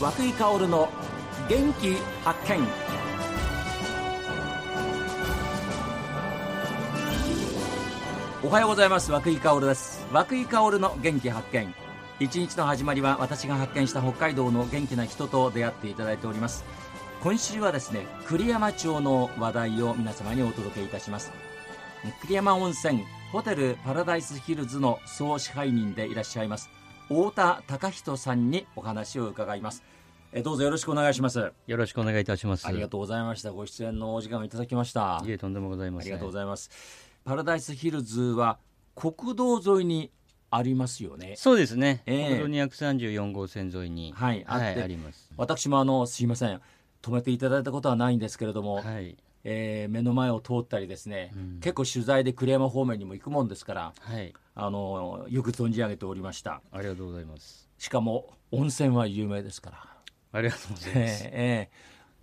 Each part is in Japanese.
和久井薫の元気発見。おはようございます。和久井薫です。和久井薫の元気発見。一日の始まりは私が発見した北海道の元気な人と出会っていただいております。今週はですね栗山町の話題を皆様にお届けいたします。栗山温泉ホテルパラダイスヒルズの総支配人でいらっしゃいます。太田隆人さんにお話を伺います。えどうぞよろしくお願いします。よろしくお願いいたします。ありがとうございました。ご出演のお時間をいただきました。いえとんでもございません。ありがとうございます。パラダイスヒルズは国道沿いにありますよね。そうですね、ええ。国道234号線沿いに。はいあって。あります。私もあのすいません。止めていただいたことはないんですけれども、はい。えー目の前を通ったりですね、うん。結構取材で栗山方面にも行くもんですからはいあのよく存じ上げておりました。ありがとうございます。しかも温泉は有名ですから。ありがとうございえます。ーえ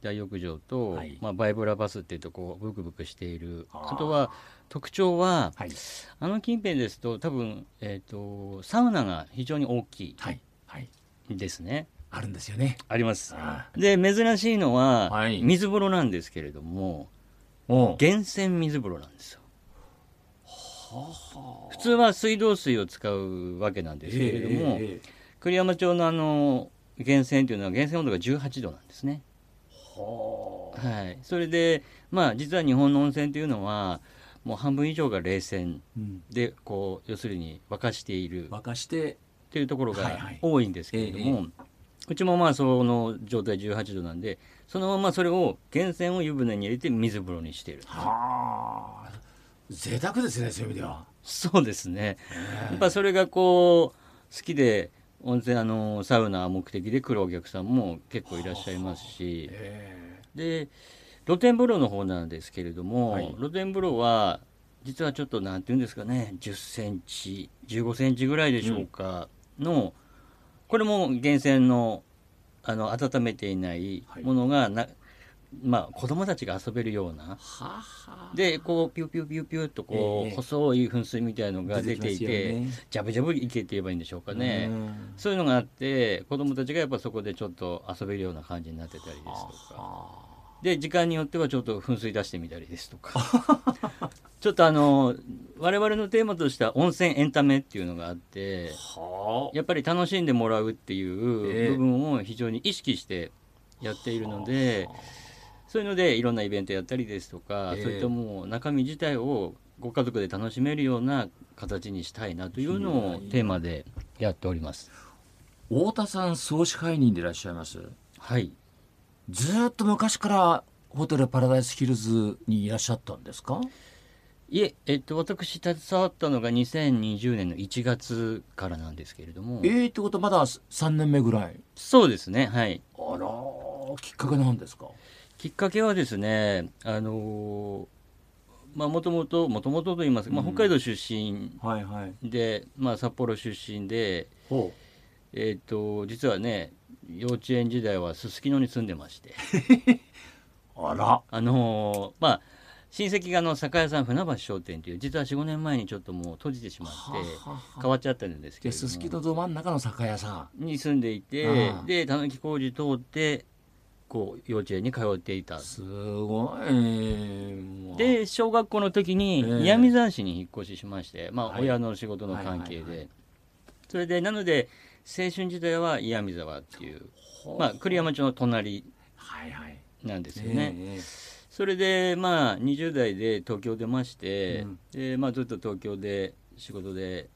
大浴場と、はい。まあ、バイブラバスっていうとこうブクブクしている。あとは特徴はーはい。あの近辺ですと多分、えー、とサウナが非常に大きはい。はい。いですね。あるんですよね。あります。あで珍しいのは、はい。水風呂なんですけれども源泉水風呂なんですよ普通は水道水を使うわけなんですけれども、ええええ栗山町のあの源泉というのは源泉温度が18度なんですね。はあ。はい、それで、まあ、実は日本の温泉というのはもう半分以上が冷泉うん。でこう要するに沸かしている沸かしてというところがはいはい。多いんですけれども、うちもまあその状態18度なんでそのままそれを源泉を湯船に入れて水風呂にしている。はあ贅沢ですねそういう意味では。そうですね。やっぱそれがこう好きで温泉あのサウナ目的で来るお客さんも結構いらっしゃいますし。えで露天風呂の方なんですけれども、はい。露天風呂は実はちょっとなんていうんですかね10センチ15センチぐらいでしょうかの、これも源泉のあの温めていない。ものがな、まあ子供たちが遊べるような。はあはあ。でこうピュピュピュピュっとこう、ええ。細い噴水みたいのが出ていてね。ジャブジャブ池って言えばいいんでしょうかね、うん。そういうのがあって子供たちがやっぱそこでちょっと遊べるような感じになってたりですとか。はで時間によってはちょっと噴水出してみたりですとか。ちょっとあの我々のテーマとしては温泉エンタメっていうのがあってやっぱり楽しんでもらうっていええ。う部分を非常に意識してやっているので、そういうのでいろんなイベントやったりですとか、ええ。そういったもう中身自体をご家族で楽しめるような形にしたいなというのをテーマでやっております。太田さん総支配人でいらっしゃいますはい。ずーっと昔からホテルパラダイスヒルズにいらっしゃったんですか？いえ、えっと、私携わったのが2020年の1月からなんですけれども。えー、ってことはまだ3年目ぐらい。そうですねはい。あらきっかけなんですか？きっかけはですねあのーまあもともともともとと言いますか、まあ、うん。北海道出身はいはい。で、まあ、札幌出身で、ほえっと実はね幼稚園時代はすすきのに住んでまして。う あら。あのーまあ親戚があの酒屋さん船橋商店という実は45年前にちょっともう閉じてしまって変わっちゃったんですけれどすすきのど真ん中の酒屋さに住んでいてでたぬき工事通ってこう幼稚園に通っていた。んすごい。で小学校の時にええ。岩見沢市に引っ越ししまして、まあ、はい。親の仕事の関係はいはいはでそれでなので青春時代は岩見沢っていう、まあ、栗山町の隣はいはい。なんですよね。えそれでまあ20代で東京出まして、うん。でまあ、ずっと東京で仕事で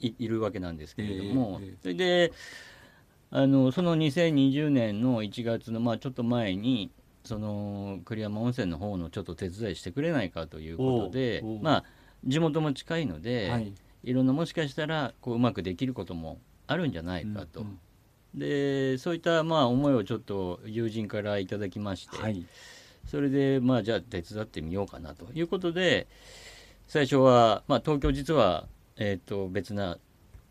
いいるわけなんですけれども、ええええ。それであのその2020年の1月の、まあ、ちょっと前にその栗山温泉の方のちょっと手伝いしてくれないかということでまあ地元も近いのえで、はい。い、ろんなもしかしたらこううまくできることもあるんじゃないかと。うんうん。でそういったまあ思いをちょっと友人からいただきまして、はい。それでまあじゃあ手伝ってみようかなということで最初は、まあ、東京実は、えー、と別な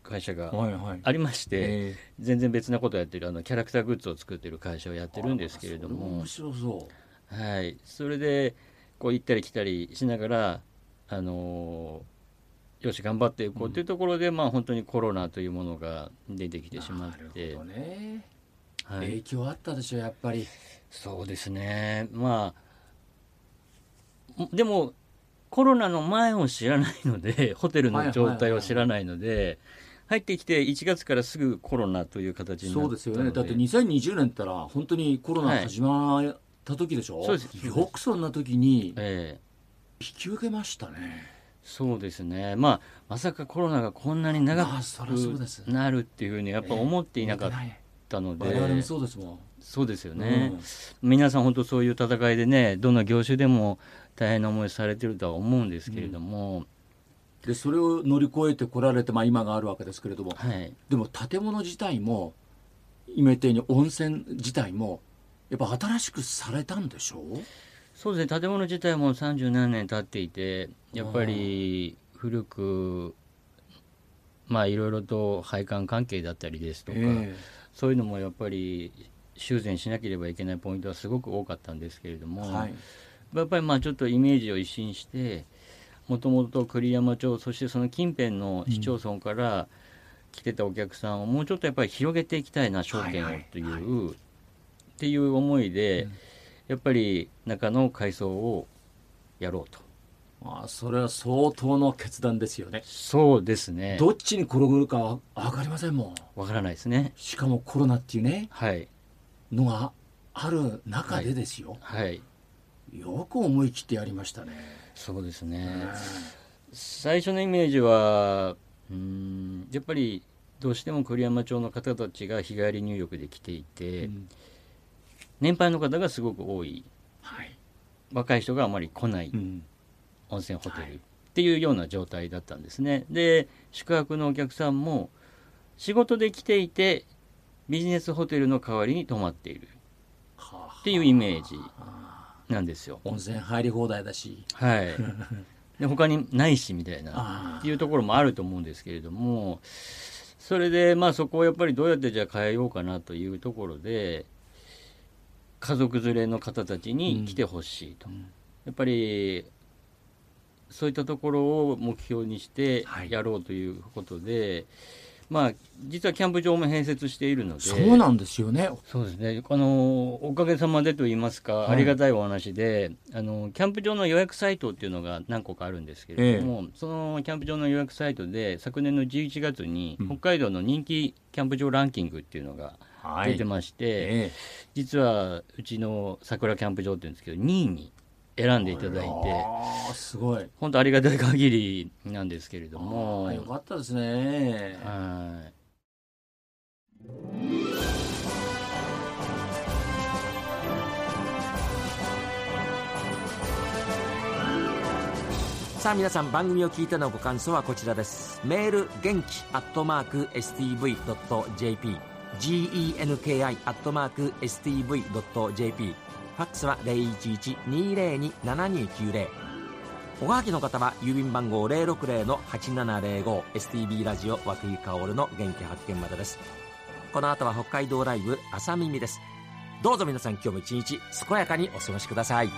会社がはいはい。ありまして、え全然別なことをやってるあのキャラクターグッズを作ってる会社をやってるんですけれども。あそれ面、白そはい、それでこう行ったり来たりしながらあのーよし頑張っていこうというところで、まあ本当にコロナというものが出てきうてしまっなるてほどね。はい、影響あったでしょやっぱり。そうですね。まあでもコロナの前を知らないのでホテルの状態を知らないので、入ってきて1月からすぐコロナという形になそうですよね。だって2020年ったら本当にコロナ始まった時でしょ、はい、そうです。よくそんな時に引き受けましたね、ええそうですね、まあ、まさかコロナがこんなに長くなるっていうふうにやっぱ思っていなかったので、我々もそうですもん。そうですよね、うん、皆さん本当そういう戦いでねどんな業種でも大変な思いされてるとは思うんですけれども、うん、でそれを乗り越えてこられて、まあ、今があるわけですけれども、はい、でも建物自体も今言ったように温泉自体もやっぱ新しくされたんでしょう？そうですね。建物自体も三十何年経っていてやっぱり古くまあいろいろと配管関係だったりですとか、えー、そういうのもやっぱり修繕しなければいけないポイントはすごく多かったんですけれども、はい、やっぱりまあちょっとイメージを一新してもともと栗山町そしてその近辺の市町村から来てたお客さんをもうちょっとやっぱり広げていきたいな証券をという、はいはいはい、っていう思いで。うんやっぱり中の改装をやろうと。あそれは相当の決断ですよね。そうですね。どっちに転ぶか分かりませんもん。分からないですね。しかもコロナっていうね、はい、のがある中でですよ。はい。はい、よく思い切ってやりましたね。そうですね。最初のイメージは、うん、やっぱりどうしても栗山町の方たちが日帰り入浴で来ていて、うん。年配の方がすごく多い、はい、若い人があまり来ない温泉ホテルっていうような状態だったんですね。で宿泊のお客さんも仕事で来ていてビジネスホテルの代わりに泊まっている。っていうイメージなんですよ。温泉入り放題だし。はい。で他にないしみたいなっていうところもあると思うんですけれどもそれでまあそこをやっぱりどうやってじゃあ変えようかなというところで家族連れの方たちに来てほしいと、うん、やっぱりそういったところを目標にしてやろうということで、はい、まあ実はキャンプ場も併設しているので。そうなんですよね。そうですね。あのおかげさまでと言いますか、はい、ありがたいお話であのキャンプ場の予約サイトっていうのが何個かあるんですけれども、ええ、そのキャンプ場の予約サイトで昨年の11月に北海道の人気キャンプ場ランキングっていうのが、うん出てまして、はいええ、実はうちの桜キャンプ場っていうんですけど2位に選んでいただいて。すごい。本当ありがたい限りなんですけれども。よかったですね。はい。さあ皆さん番組を聞いてのご感想はこちらです。メール元気アットマーク STV.jp genki.stv.jp ファックスは011-202-7290おはがきの方は郵便番号 060-8705STB ラジオ和久井薫の元気発見までです。この後は北海道ライブ朝耳です。どうぞ皆さん今日も一日健やかにお過ごしください。